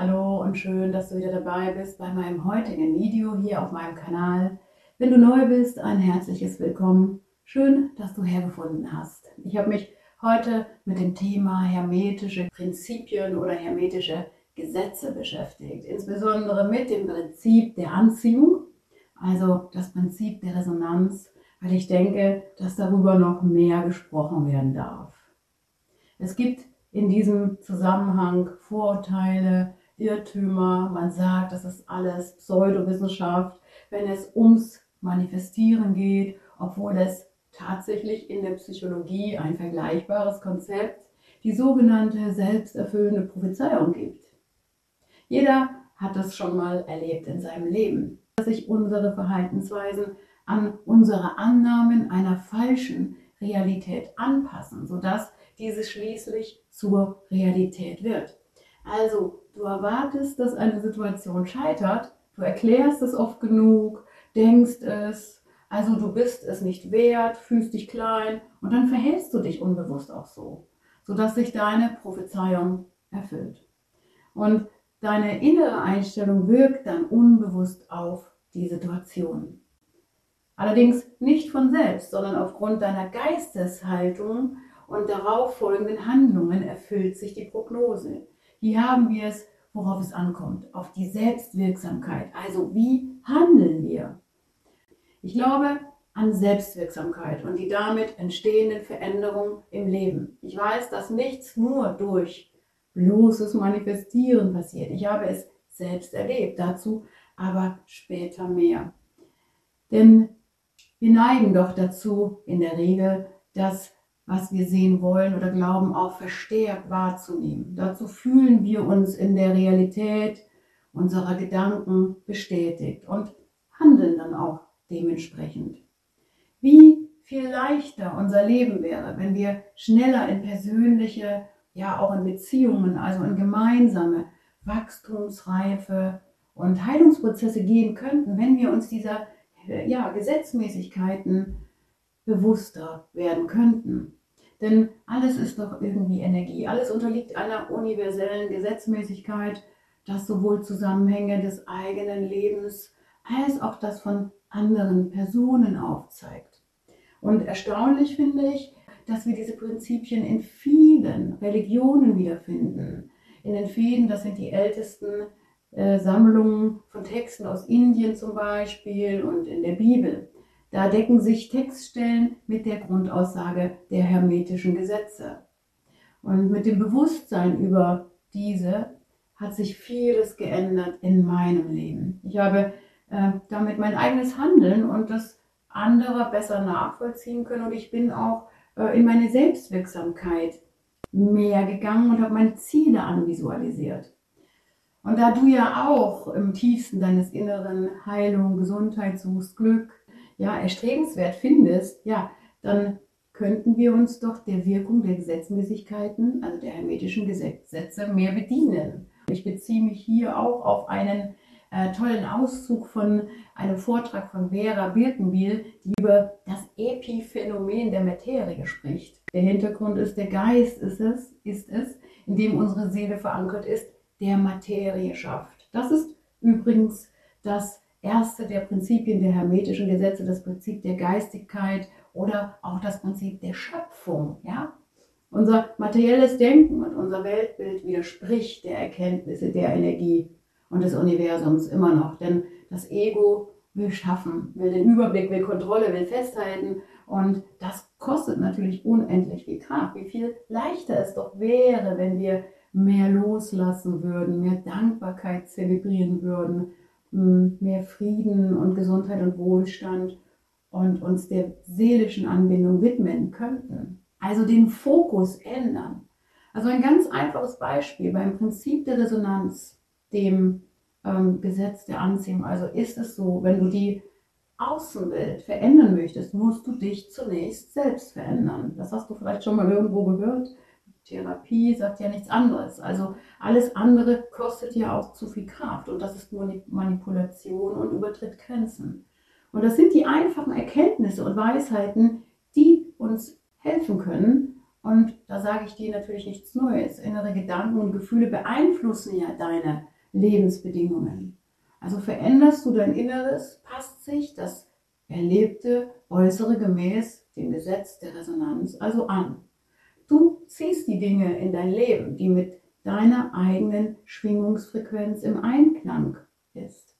Hallo und schön, dass du wieder dabei bist bei meinem heutigen Video hier auf meinem Kanal. Wenn du neu bist, ein herzliches Willkommen. Schön, dass du hergefunden hast. Ich habe mich heute mit dem Thema hermetische Prinzipien oder hermetische Gesetze beschäftigt. Insbesondere mit dem Prinzip der Anziehung, also das Prinzip der Resonanz, weil ich denke, dass darüber noch mehr gesprochen werden darf. Es gibt in diesem Zusammenhang Vorurteile, Irrtümer. Man sagt, das ist alles Pseudowissenschaft, wenn es ums Manifestieren geht, obwohl es tatsächlich in der Psychologie ein vergleichbares Konzept, die sogenannte selbsterfüllende Prophezeiung gibt. Jeder hat das schon mal erlebt in seinem Leben, dass sich unsere Verhaltensweisen an unsere Annahmen einer falschen Realität anpassen, sodass diese schließlich zur Realität wird. Also, du erwartest, dass eine Situation scheitert, du erklärst es oft genug, denkst es, also du bist es nicht wert, fühlst dich klein und dann verhältst du dich unbewusst auch so, sodass sich deine Prophezeiung erfüllt. Und deine innere Einstellung wirkt dann unbewusst auf die Situation. Allerdings nicht von selbst, sondern aufgrund deiner Geisteshaltung und darauf folgenden Handlungen erfüllt sich die Prognose. Hier haben wir es, worauf es ankommt, auf die Selbstwirksamkeit. Also wie handeln wir? Ich glaube an Selbstwirksamkeit und die damit entstehenden Veränderungen im Leben. Ich weiß, dass nichts nur durch bloßes Manifestieren passiert. Ich habe es selbst erlebt, dazu aber später mehr. Denn wir neigen doch dazu, in der Regel, dass was wir sehen wollen oder glauben, auch verstärkt wahrzunehmen. Dazu fühlen wir uns in der Realität unserer Gedanken bestätigt und handeln dann auch dementsprechend. Wie viel leichter unser Leben wäre, wenn wir schneller in persönliche, ja auch in Beziehungen, also in gemeinsame Wachstumsreife und Heilungsprozesse gehen könnten, wenn wir uns dieser ja, Gesetzmäßigkeiten bewusster werden könnten. Denn alles ist doch irgendwie Energie. Alles unterliegt einer universellen Gesetzmäßigkeit, das sowohl Zusammenhänge des eigenen Lebens als auch das von anderen Personen aufzeigt. Und erstaunlich finde ich, dass wir diese Prinzipien in vielen Religionen wiederfinden. In den Fäden, das sind die ältesten äh, Sammlungen von Texten aus Indien zum Beispiel und in der Bibel. Da decken sich Textstellen mit der Grundaussage der hermetischen Gesetze. Und mit dem Bewusstsein über diese hat sich vieles geändert in meinem Leben. Ich habe äh, damit mein eigenes Handeln und das anderer besser nachvollziehen können und ich bin auch äh, in meine Selbstwirksamkeit mehr gegangen und habe meine Ziele anvisualisiert. Und da du ja auch im tiefsten deines Inneren Heilung, Gesundheit suchst, Glück, ja, erstrebenswert findest, ja, dann könnten wir uns doch der Wirkung der Gesetzmäßigkeiten, also der hermetischen Gesetze, mehr bedienen. Ich beziehe mich hier auch auf einen äh, tollen Auszug von einem Vortrag von Vera Birkenbiel, die über das Epiphänomen der Materie spricht. Der Hintergrund ist, der Geist ist es, ist es, in dem unsere Seele verankert ist, der Materie schafft. Das ist übrigens das erste der Prinzipien der hermetischen Gesetze, das Prinzip der Geistigkeit oder auch das Prinzip der Schöpfung. Ja? Unser materielles Denken und unser Weltbild widerspricht der Erkenntnisse der Energie und des Universums immer noch. Denn das Ego will schaffen, will den Überblick, will Kontrolle, will festhalten. Und das kostet natürlich unendlich viel Kraft. Wie viel leichter es doch wäre, wenn wir mehr loslassen würden, mehr Dankbarkeit zelebrieren würden, mehr Frieden und Gesundheit und Wohlstand und uns der seelischen Anbindung widmen könnten. Also den Fokus ändern. Also ein ganz einfaches Beispiel beim Prinzip der Resonanz, dem ähm, Gesetz der Anziehung. Also ist es so, wenn du die Außenwelt verändern möchtest, musst du dich zunächst selbst verändern. Das hast du vielleicht schon mal irgendwo gehört. Therapie sagt ja nichts anderes. Also alles andere kostet ja auch zu viel Kraft und das ist Manipulation und übertritt Grenzen. Und das sind die einfachen Erkenntnisse und Weisheiten, die uns helfen können Und da sage ich dir natürlich nichts Neues. Innere Gedanken und Gefühle beeinflussen ja deine Lebensbedingungen. Also veränderst du dein Inneres, passt sich das Erlebte Äußere gemäß dem Gesetz der Resonanz also an. Du ziehst die Dinge in dein Leben, die mit deiner eigenen Schwingungsfrequenz im Einklang ist.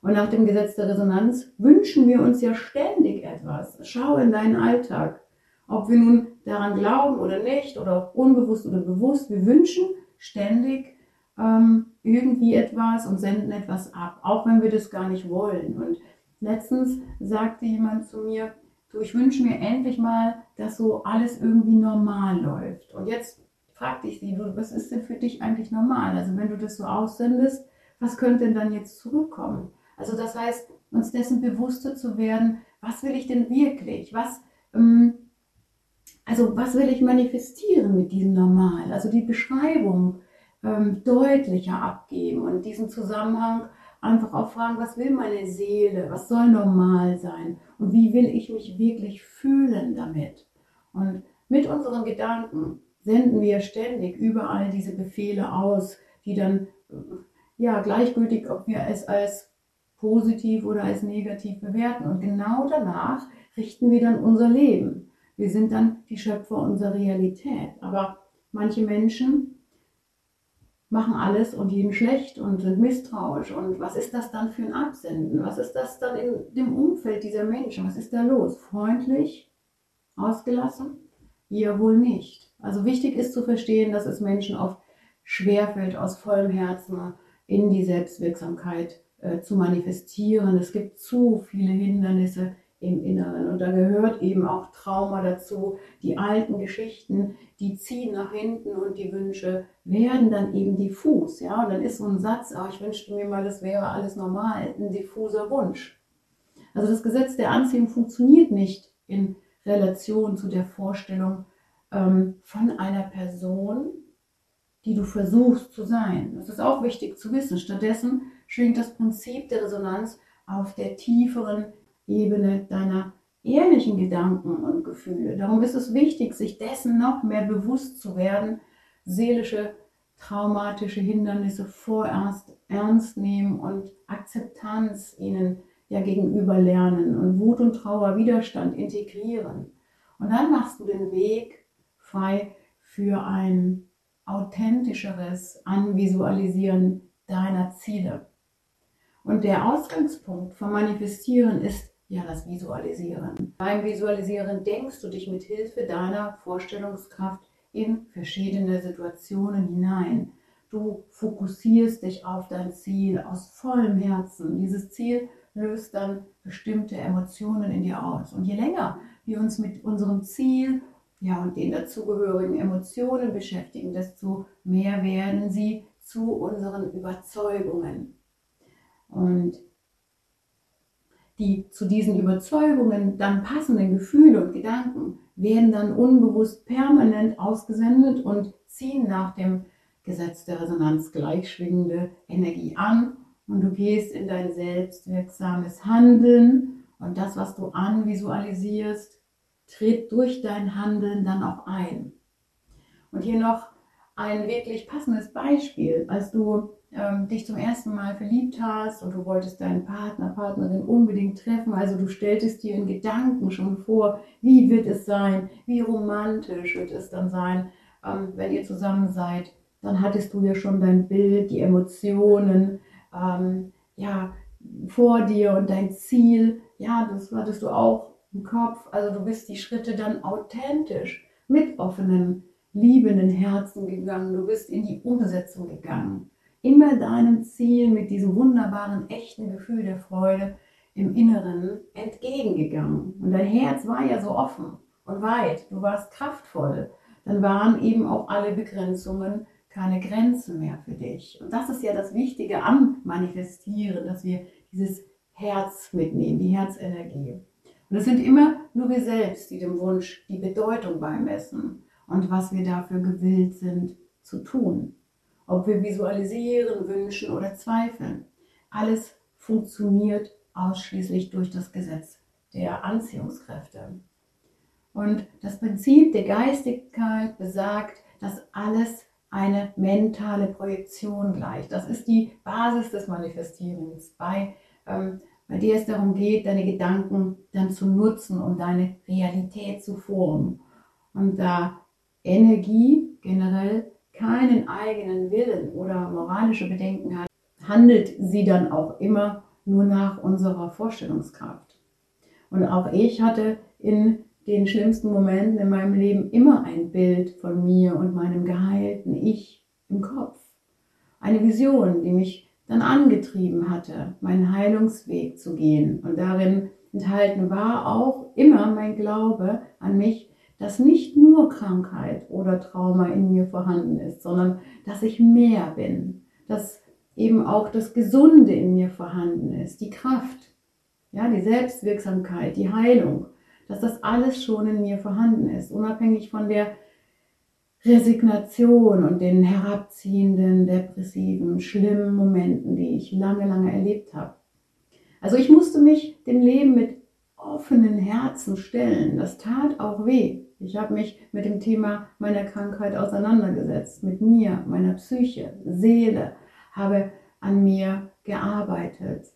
Und nach dem Gesetz der Resonanz wünschen wir uns ja ständig etwas. Schau in deinen Alltag. Ob wir nun daran glauben oder nicht, oder unbewusst oder bewusst, wir wünschen ständig ähm, irgendwie etwas und senden etwas ab, auch wenn wir das gar nicht wollen. Und letztens sagte jemand zu mir, du, ich wünsche mir endlich mal, dass so alles irgendwie normal läuft. Und jetzt fragte ich sie, was ist denn für dich eigentlich normal? Also wenn du das so aussendest, was könnte denn dann jetzt zurückkommen? Also das heißt, uns dessen bewusster zu werden, was will ich denn wirklich? Was, ähm, also was will ich manifestieren mit diesem Normal? Also die Beschreibung ähm, deutlicher abgeben und diesen Zusammenhang einfach auch fragen, was will meine Seele, was soll normal sein und wie will ich mich wirklich fühlen damit. Und mit unseren Gedanken senden wir ständig überall diese Befehle aus, die dann ja gleichgültig, ob wir es als positiv oder als negativ bewerten. Und genau danach richten wir dann unser Leben. Wir sind dann die Schöpfer unserer Realität. Aber manche Menschen machen alles und jeden schlecht und sind misstrauisch. Und was ist das dann für ein Absenden? Was ist das dann in dem Umfeld dieser Menschen? Was ist da los? Freundlich? Ausgelassen? Ja, wohl nicht. Also wichtig ist zu verstehen, dass es Menschen oft schwerfällt, aus vollem Herzen in die Selbstwirksamkeit äh, zu manifestieren. Es gibt zu viele Hindernisse im Inneren. Und da gehört eben auch Trauma dazu. Die alten Geschichten, die ziehen nach hinten und die Wünsche werden dann eben diffus. Ja? Und dann ist so ein Satz, oh, ich wünschte mir mal, das wäre alles normal, ein diffuser Wunsch. Also das Gesetz der Anziehung funktioniert nicht in Relation zu der Vorstellung ähm, von einer Person, die du versuchst zu sein. Das ist auch wichtig zu wissen. Stattdessen schwingt das Prinzip der Resonanz auf der tieferen Ebene deiner ehrlichen Gedanken und Gefühle. Darum ist es wichtig, sich dessen noch mehr bewusst zu werden, seelische, traumatische Hindernisse vorerst ernst nehmen und Akzeptanz ihnen ja gegenüber lernen und Wut und Trauer, Widerstand integrieren. Und dann machst du den Weg frei für ein authentischeres Anvisualisieren deiner Ziele. Und der Ausgangspunkt vom Manifestieren ist ja, das Visualisieren. Beim Visualisieren denkst du dich mit Hilfe deiner Vorstellungskraft in verschiedene Situationen hinein. Du fokussierst dich auf dein Ziel aus vollem Herzen. Dieses Ziel löst dann bestimmte Emotionen in dir aus. Und je länger wir uns mit unserem Ziel ja, und den dazugehörigen Emotionen beschäftigen, desto mehr werden sie zu unseren Überzeugungen. Und die zu diesen Überzeugungen dann passenden Gefühle und Gedanken werden dann unbewusst permanent ausgesendet und ziehen nach dem Gesetz der Resonanz gleichschwingende Energie an und du gehst in dein selbstwirksames Handeln und das, was du anvisualisierst, tritt durch dein Handeln dann auch ein. Und hier noch ein wirklich passendes Beispiel, als du ähm, dich zum ersten Mal verliebt hast und du wolltest deinen Partner, Partnerin unbedingt treffen. Also du stelltest dir in Gedanken schon vor, wie wird es sein, wie romantisch wird es dann sein, ähm, wenn ihr zusammen seid. Dann hattest du ja schon dein Bild, die Emotionen, ähm, ja, vor dir und dein Ziel. Ja, das hattest du auch im Kopf. Also du bist die Schritte dann authentisch mit offenem, liebenden Herzen gegangen. Du bist in die Umsetzung gegangen immer deinem Ziel mit diesem wunderbaren, echten Gefühl der Freude im Inneren entgegengegangen. Und dein Herz war ja so offen und weit, du warst kraftvoll. Dann waren eben auch alle Begrenzungen keine Grenzen mehr für dich. Und das ist ja das Wichtige am Manifestieren, dass wir dieses Herz mitnehmen, die Herzenergie. Und es sind immer nur wir selbst, die dem Wunsch die Bedeutung beimessen und was wir dafür gewillt sind zu tun ob wir visualisieren, wünschen oder zweifeln. Alles funktioniert ausschließlich durch das Gesetz der Anziehungskräfte. Und das Prinzip der Geistigkeit besagt, dass alles eine mentale Projektion gleicht. Das ist die Basis des Manifestierens. Bei, ähm, bei dir es darum geht, deine Gedanken dann zu nutzen, um deine Realität zu formen. Und da Energie generell keinen eigenen Willen oder moralische Bedenken hat, handelt sie dann auch immer nur nach unserer Vorstellungskraft. Und auch ich hatte in den schlimmsten Momenten in meinem Leben immer ein Bild von mir und meinem geheilten Ich im Kopf. Eine Vision, die mich dann angetrieben hatte, meinen Heilungsweg zu gehen. Und darin enthalten war auch immer mein Glaube an mich, dass nicht nur Krankheit oder Trauma in mir vorhanden ist, sondern dass ich mehr bin, dass eben auch das Gesunde in mir vorhanden ist, die Kraft, ja, die Selbstwirksamkeit, die Heilung, dass das alles schon in mir vorhanden ist, unabhängig von der Resignation und den herabziehenden, depressiven, schlimmen Momenten, die ich lange, lange erlebt habe. Also ich musste mich dem Leben mit offenen Herzen stellen. Das tat auch weh. Ich habe mich mit dem Thema meiner Krankheit auseinandergesetzt, mit mir, meiner Psyche, Seele, habe an mir gearbeitet,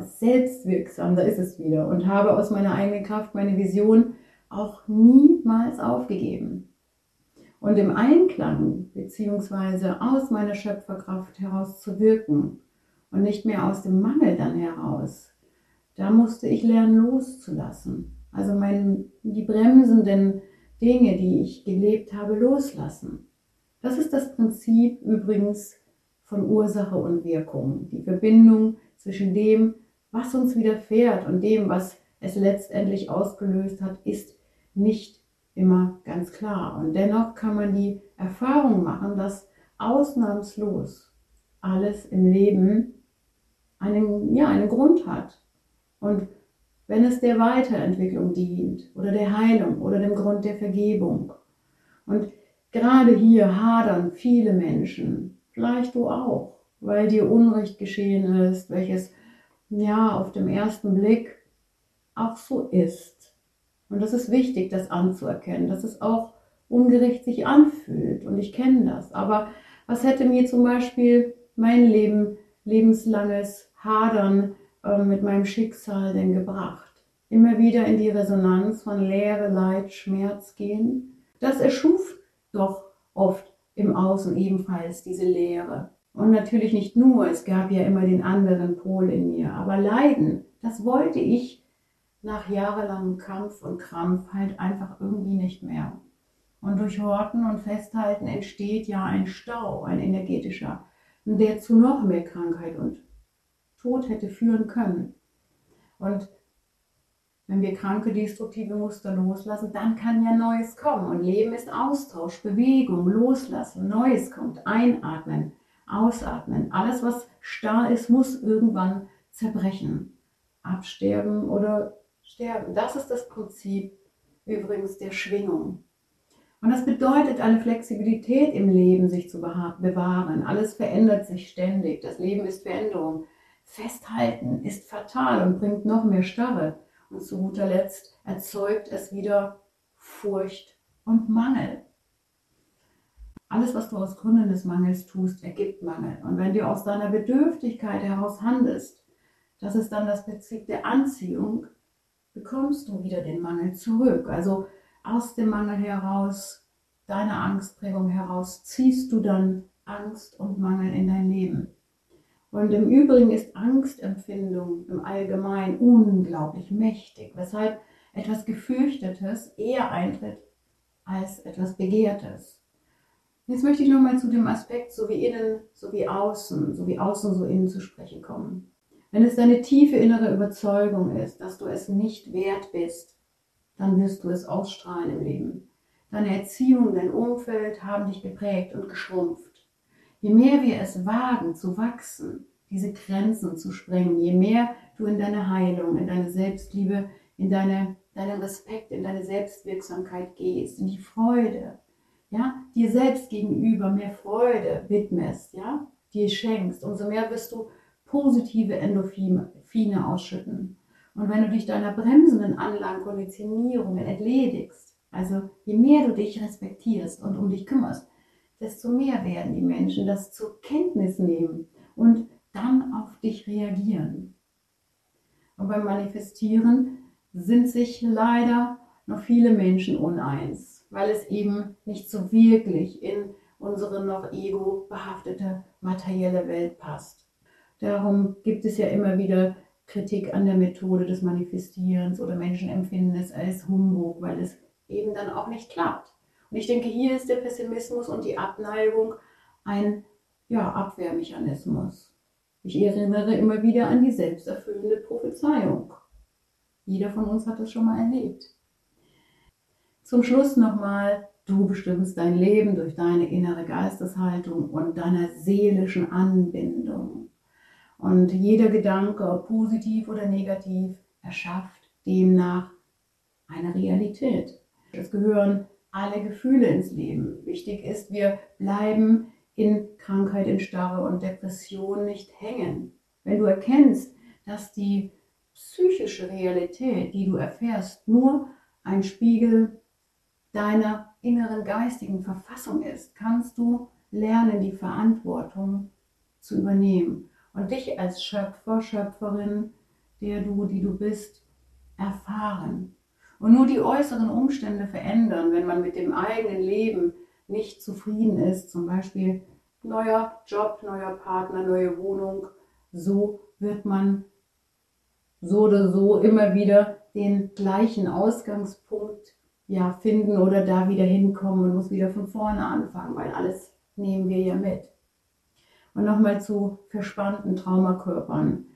selbstwirksam, da ist es wieder, und habe aus meiner eigenen Kraft meine Vision auch niemals aufgegeben. Und im Einklang beziehungsweise aus meiner Schöpferkraft heraus zu wirken und nicht mehr aus dem Mangel dann heraus, da musste ich lernen loszulassen. Also mein, die bremsenden Dinge, die ich gelebt habe, loslassen. Das ist das Prinzip übrigens von Ursache und Wirkung. Die Verbindung zwischen dem, was uns widerfährt und dem, was es letztendlich ausgelöst hat, ist nicht immer ganz klar. Und dennoch kann man die Erfahrung machen, dass ausnahmslos alles im Leben einen, ja, einen Grund hat. Und wenn es der Weiterentwicklung dient oder der Heilung oder dem Grund der Vergebung. Und gerade hier hadern viele Menschen, vielleicht du auch, weil dir Unrecht geschehen ist, welches ja auf dem ersten Blick auch so ist. Und das ist wichtig, das anzuerkennen, dass es auch ungerecht sich anfühlt. Und ich kenne das. Aber was hätte mir zum Beispiel mein Leben, lebenslanges Hadern äh, mit meinem Schicksal denn gebracht? Immer wieder in die Resonanz von Leere, Leid, Schmerz gehen. Das erschuf doch oft im Außen ebenfalls diese Leere. Und natürlich nicht nur, es gab ja immer den anderen Pol in mir. Aber Leiden, das wollte ich nach jahrelangem Kampf und Krampf halt einfach irgendwie nicht mehr. Und durch Horten und Festhalten entsteht ja ein Stau, ein energetischer, der zu noch mehr Krankheit und Tod hätte führen können. Und wenn wir kranke, destruktive Muster loslassen, dann kann ja Neues kommen. Und Leben ist Austausch, Bewegung, Loslassen, Neues kommt, einatmen, ausatmen. Alles, was starr ist, muss irgendwann zerbrechen, absterben oder sterben. Das ist das Prinzip übrigens der Schwingung. Und das bedeutet, eine Flexibilität im Leben sich zu bewahren. Alles verändert sich ständig. Das Leben ist Veränderung. Festhalten ist fatal und bringt noch mehr Starre. Und zu guter Letzt erzeugt es wieder Furcht und Mangel. Alles, was du aus Gründen des Mangels tust, ergibt Mangel. Und wenn du aus deiner Bedürftigkeit heraus handelst, das ist dann das Prinzip der Anziehung, bekommst du wieder den Mangel zurück. Also aus dem Mangel heraus, deiner Angstprägung heraus, ziehst du dann Angst und Mangel in dein Leben. Und im Übrigen ist Angstempfindung im Allgemeinen unglaublich mächtig, weshalb etwas Gefürchtetes eher eintritt als etwas Begehrtes. Jetzt möchte ich nochmal zu dem Aspekt so wie innen, so wie außen, so wie außen, so innen zu sprechen kommen. Wenn es deine tiefe innere Überzeugung ist, dass du es nicht wert bist, dann wirst du es ausstrahlen im Leben. Deine Erziehung, dein Umfeld haben dich geprägt und geschrumpft. Je mehr wir es wagen zu wachsen, diese Grenzen zu sprengen, je mehr du in deine Heilung, in deine Selbstliebe, in deine, deinen Respekt, in deine Selbstwirksamkeit gehst, in die Freude, ja, dir selbst gegenüber mehr Freude widmest, ja, dir schenkst, umso mehr wirst du positive Endorphine ausschütten. Und wenn du dich deiner bremsenden Anlagenkonditionierungen entledigst, also je mehr du dich respektierst und um dich kümmerst, desto mehr werden die Menschen das zur Kenntnis nehmen und dann auf dich reagieren. Und beim Manifestieren sind sich leider noch viele Menschen uneins, weil es eben nicht so wirklich in unsere noch ego-behaftete materielle Welt passt. Darum gibt es ja immer wieder Kritik an der Methode des Manifestierens oder Menschen empfinden es als Humbug, weil es eben dann auch nicht klappt. Und ich denke, hier ist der Pessimismus und die Abneigung ein ja, Abwehrmechanismus. Ich erinnere immer wieder an die selbsterfüllende Prophezeiung. Jeder von uns hat das schon mal erlebt. Zum Schluss nochmal, du bestimmst dein Leben durch deine innere Geisteshaltung und deiner seelischen Anbindung. Und jeder Gedanke, ob positiv oder negativ, erschafft demnach eine Realität. Es gehören alle Gefühle ins Leben. Wichtig ist, wir bleiben in Krankheit, in Starre und Depression nicht hängen. Wenn du erkennst, dass die psychische Realität, die du erfährst, nur ein Spiegel deiner inneren geistigen Verfassung ist, kannst du lernen, die Verantwortung zu übernehmen und dich als Schöpfer, Schöpferin, der du, die du bist, erfahren. Und nur die äußeren Umstände verändern, wenn man mit dem eigenen Leben nicht zufrieden ist, zum Beispiel neuer Job, neuer Partner, neue Wohnung, so wird man so oder so immer wieder den gleichen Ausgangspunkt ja finden oder da wieder hinkommen und muss wieder von vorne anfangen, weil alles nehmen wir ja mit. Und nochmal zu verspannten Traumakörpern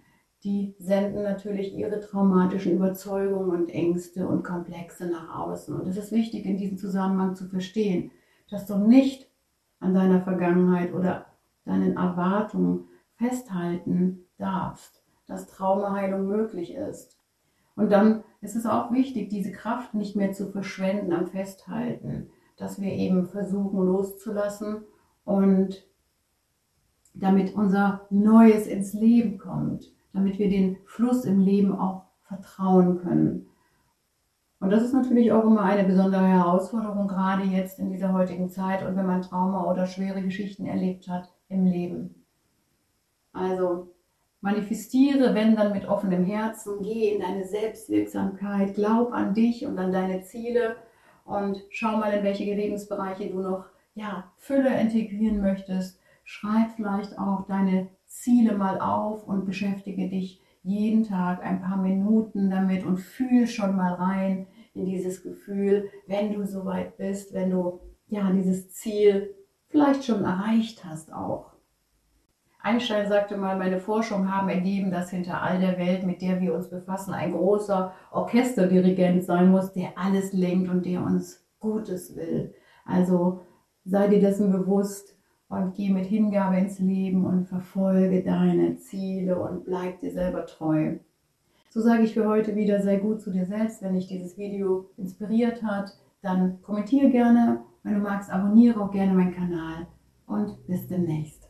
die senden natürlich ihre traumatischen Überzeugungen und Ängste und Komplexe nach außen. Und es ist wichtig, in diesem Zusammenhang zu verstehen, dass du nicht an deiner Vergangenheit oder deinen Erwartungen festhalten darfst, dass Traumaheilung möglich ist. Und dann ist es auch wichtig, diese Kraft nicht mehr zu verschwenden am Festhalten, dass wir eben versuchen loszulassen und damit unser Neues ins Leben kommt damit wir den Fluss im Leben auch vertrauen können. Und das ist natürlich auch immer eine besondere Herausforderung, gerade jetzt in dieser heutigen Zeit und wenn man Trauma oder schwere Geschichten erlebt hat im Leben. Also manifestiere, wenn dann mit offenem Herzen, geh in deine Selbstwirksamkeit, glaub an dich und an deine Ziele und schau mal, in welche Lebensbereiche du noch ja, Fülle integrieren möchtest. Schreib vielleicht auch deine Ziele mal auf und beschäftige dich jeden Tag ein paar Minuten damit und fühl schon mal rein in dieses Gefühl, wenn du soweit bist, wenn du ja dieses Ziel vielleicht schon erreicht hast auch. Einstein sagte mal, meine Forschungen haben ergeben, dass hinter all der Welt, mit der wir uns befassen, ein großer Orchesterdirigent sein muss, der alles lenkt und der uns Gutes will. Also sei dir dessen bewusst, und geh mit Hingabe ins Leben und verfolge deine Ziele und bleib dir selber treu. So sage ich für heute wieder, sei gut zu dir selbst. Wenn dich dieses Video inspiriert hat, dann kommentiere gerne. Wenn du magst, abonniere auch gerne meinen Kanal und bis demnächst.